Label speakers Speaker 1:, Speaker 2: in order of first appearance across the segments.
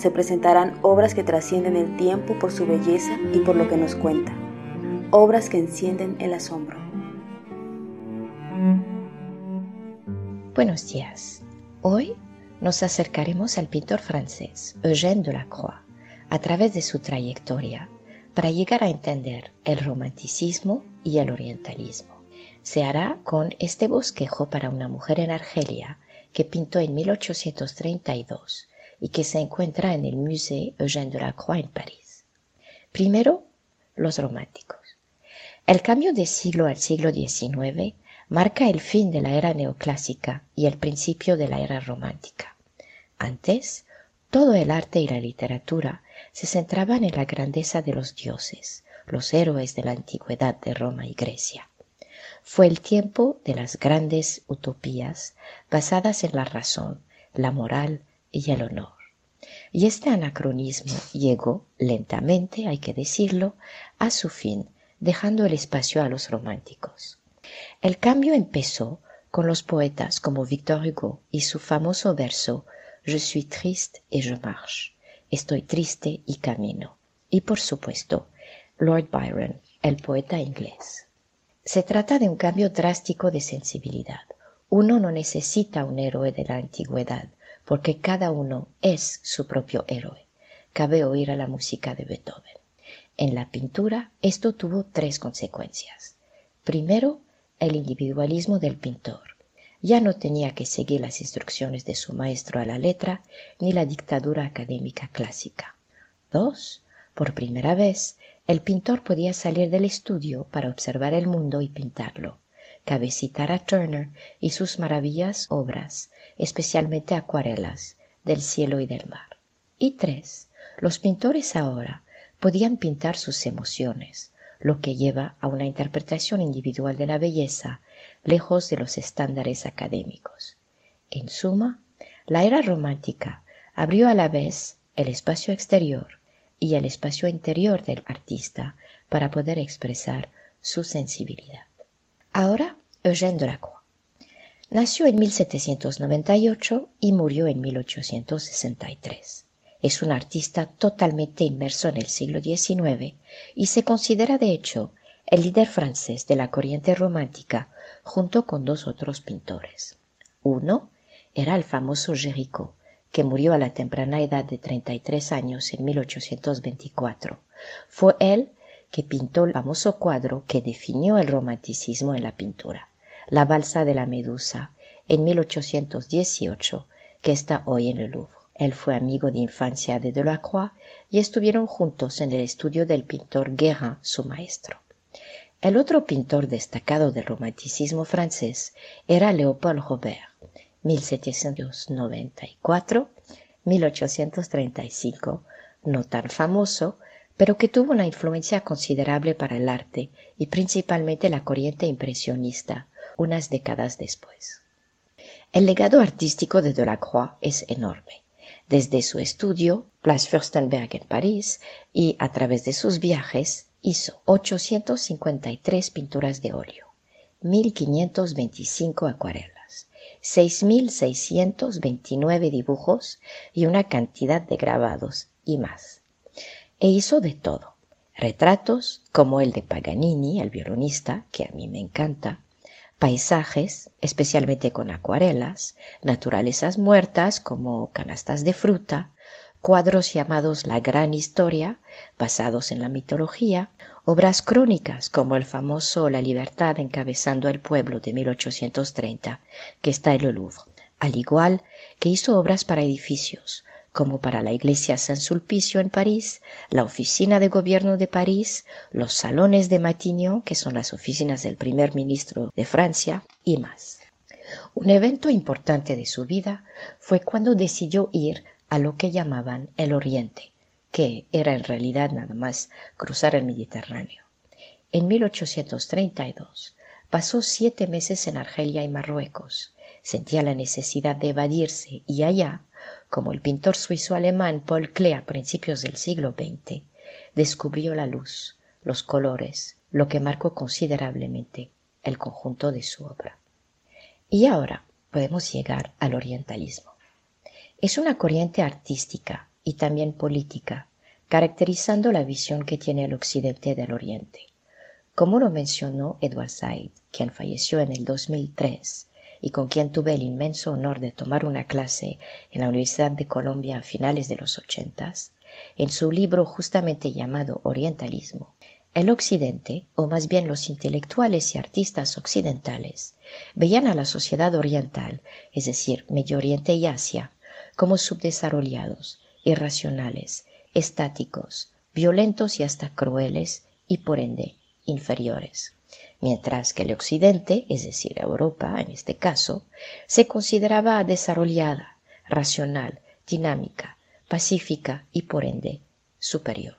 Speaker 1: se presentarán obras que trascienden el tiempo por su belleza y por lo que nos cuenta, obras que encienden el asombro.
Speaker 2: Buenos días. Hoy nos acercaremos al pintor francés Eugène Delacroix a través de su trayectoria para llegar a entender el romanticismo y el orientalismo. Se hará con este bosquejo para una mujer en Argelia que pintó en 1832 y que se encuentra en el Musée Eugène Delacroix en París. Primero, los románticos. El cambio de siglo al siglo XIX marca el fin de la era neoclásica y el principio de la era romántica. Antes, todo el arte y la literatura se centraban en la grandeza de los dioses, los héroes de la antigüedad de Roma y Grecia. Fue el tiempo de las grandes utopías basadas en la razón, la moral, y el honor. Y este anacronismo llegó lentamente, hay que decirlo, a su fin, dejando el espacio a los románticos. El cambio empezó con los poetas como Victor Hugo y su famoso verso Je suis triste et je marche. Estoy triste y camino. Y por supuesto, Lord Byron, el poeta inglés. Se trata de un cambio drástico de sensibilidad. Uno no necesita un héroe de la antigüedad, porque cada uno es su propio héroe. Cabe oír a la música de Beethoven. En la pintura esto tuvo tres consecuencias. Primero, el individualismo del pintor. Ya no tenía que seguir las instrucciones de su maestro a la letra ni la dictadura académica clásica. Dos, por primera vez, el pintor podía salir del estudio para observar el mundo y pintarlo. Cabe citar a Turner y sus maravillas obras, especialmente acuarelas del cielo y del mar. Y tres, los pintores ahora podían pintar sus emociones, lo que lleva a una interpretación individual de la belleza, lejos de los estándares académicos. En suma, la era romántica abrió a la vez el espacio exterior y el espacio interior del artista para poder expresar su sensibilidad. Ahora, Eugène Delacroix. Nació en 1798 y murió en 1863. Es un artista totalmente inmerso en el siglo XIX y se considera de hecho el líder francés de la corriente romántica junto con dos otros pintores. Uno era el famoso Géricault, que murió a la temprana edad de 33 años en 1824. Fue él que pintó el famoso cuadro que definió el romanticismo en la pintura. La balsa de la Medusa, en 1818, que está hoy en el Louvre. Él fue amigo de infancia de Delacroix y estuvieron juntos en el estudio del pintor Guérin, su maestro. El otro pintor destacado del romanticismo francés era Léopold Robert, 1794-1835, no tan famoso, pero que tuvo una influencia considerable para el arte y principalmente la corriente impresionista, unas décadas después. El legado artístico de Delacroix es enorme. Desde su estudio, Place Fürstenberg en París, y a través de sus viajes, hizo 853 pinturas de óleo, 1525 acuarelas, 6629 dibujos y una cantidad de grabados y más. E hizo de todo. Retratos como el de Paganini, el violonista, que a mí me encanta, paisajes, especialmente con acuarelas, naturalezas muertas como canastas de fruta, cuadros llamados La Gran Historia, basados en la mitología, obras crónicas como el famoso La Libertad encabezando el pueblo de 1830, que está en el Louvre, al igual que hizo obras para edificios, como para la iglesia San Sulpicio en París, la oficina de gobierno de París, los salones de Matignon, que son las oficinas del primer ministro de Francia, y más. Un evento importante de su vida fue cuando decidió ir a lo que llamaban el Oriente, que era en realidad nada más cruzar el Mediterráneo. En 1832 pasó siete meses en Argelia y Marruecos. Sentía la necesidad de evadirse y allá como el pintor suizo-alemán Paul Klee a principios del siglo XX, descubrió la luz, los colores, lo que marcó considerablemente el conjunto de su obra. Y ahora podemos llegar al orientalismo. Es una corriente artística y también política, caracterizando la visión que tiene el occidente del oriente. Como lo mencionó Edward Said, quien falleció en el 2003, y con quien tuve el inmenso honor de tomar una clase en la Universidad de Colombia a finales de los ochentas, en su libro justamente llamado Orientalismo, el Occidente, o más bien los intelectuales y artistas occidentales, veían a la sociedad oriental, es decir, Medio Oriente y Asia, como subdesarrollados, irracionales, estáticos, violentos y hasta crueles, y por ende inferiores mientras que el Occidente, es decir, Europa en este caso, se consideraba desarrollada, racional, dinámica, pacífica y por ende superior.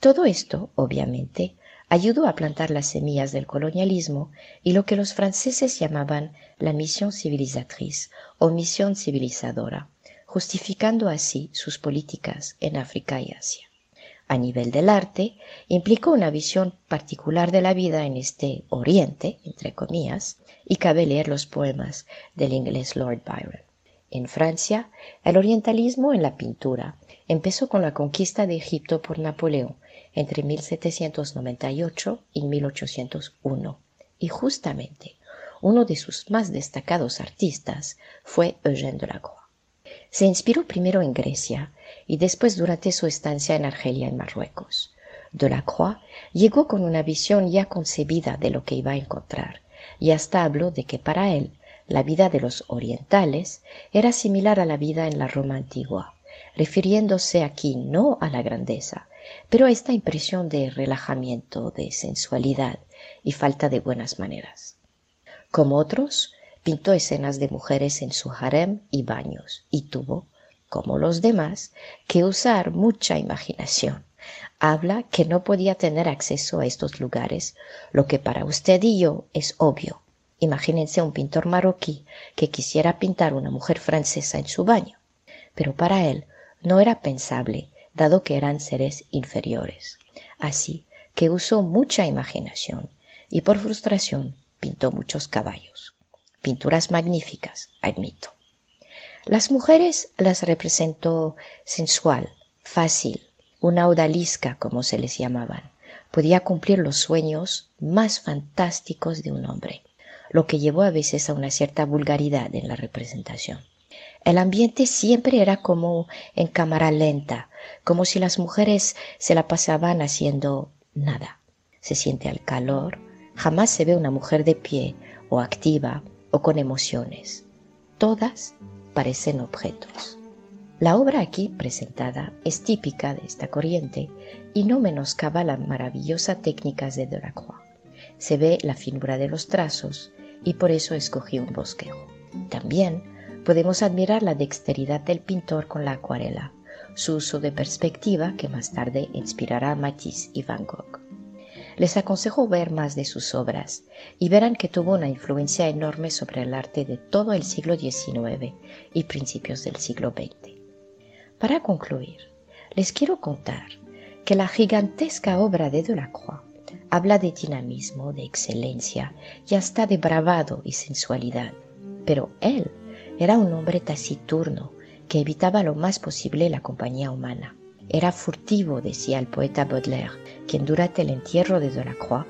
Speaker 2: Todo esto, obviamente, ayudó a plantar las semillas del colonialismo y lo que los franceses llamaban la misión civilizatriz o misión civilizadora, justificando así sus políticas en África y Asia a nivel del arte, implicó una visión particular de la vida en este Oriente, entre comillas, y cabe leer los poemas del inglés Lord Byron. En Francia, el orientalismo en la pintura empezó con la conquista de Egipto por Napoleón entre 1798 y 1801, y justamente uno de sus más destacados artistas fue Eugène Delacroix. Se inspiró primero en Grecia y después durante su estancia en Argelia y Marruecos. Delacroix llegó con una visión ya concebida de lo que iba a encontrar, y hasta habló de que para él la vida de los orientales era similar a la vida en la Roma antigua, refiriéndose aquí no a la grandeza, pero a esta impresión de relajamiento, de sensualidad y falta de buenas maneras. Como otros, pintó escenas de mujeres en su harem y baños, y tuvo, como los demás, que usar mucha imaginación. Habla que no podía tener acceso a estos lugares, lo que para usted y yo es obvio. Imagínense un pintor marroquí que quisiera pintar una mujer francesa en su baño. Pero para él no era pensable, dado que eran seres inferiores. Así que usó mucha imaginación y por frustración pintó muchos caballos pinturas magníficas, admito. Las mujeres las representó sensual, fácil, una odalisca, como se les llamaban. Podía cumplir los sueños más fantásticos de un hombre, lo que llevó a veces a una cierta vulgaridad en la representación. El ambiente siempre era como en cámara lenta, como si las mujeres se la pasaban haciendo nada. Se siente el calor, jamás se ve una mujer de pie o activa o con emociones. Todas parecen objetos. La obra aquí presentada es típica de esta corriente y no menoscaba la maravillosa técnicas de Delacroix. Se ve la finura de los trazos y por eso escogí un bosquejo. También podemos admirar la dexteridad del pintor con la acuarela, su uso de perspectiva que más tarde inspirará a Matisse y Van Gogh. Les aconsejo ver más de sus obras y verán que tuvo una influencia enorme sobre el arte de todo el siglo XIX y principios del siglo XX. Para concluir, les quiero contar que la gigantesca obra de Delacroix habla de dinamismo, de excelencia y hasta de bravado y sensualidad. Pero él era un hombre taciturno que evitaba lo más posible la compañía humana. Era furtivo, decía el poeta Baudelaire, quien durante el entierro de Delacroix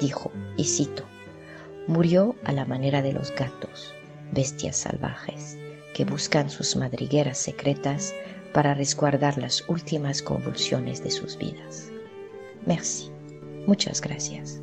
Speaker 2: dijo, y cito, Murió a la manera de los gatos, bestias salvajes, que buscan sus madrigueras secretas para resguardar las últimas convulsiones de sus vidas. Merci. Muchas gracias.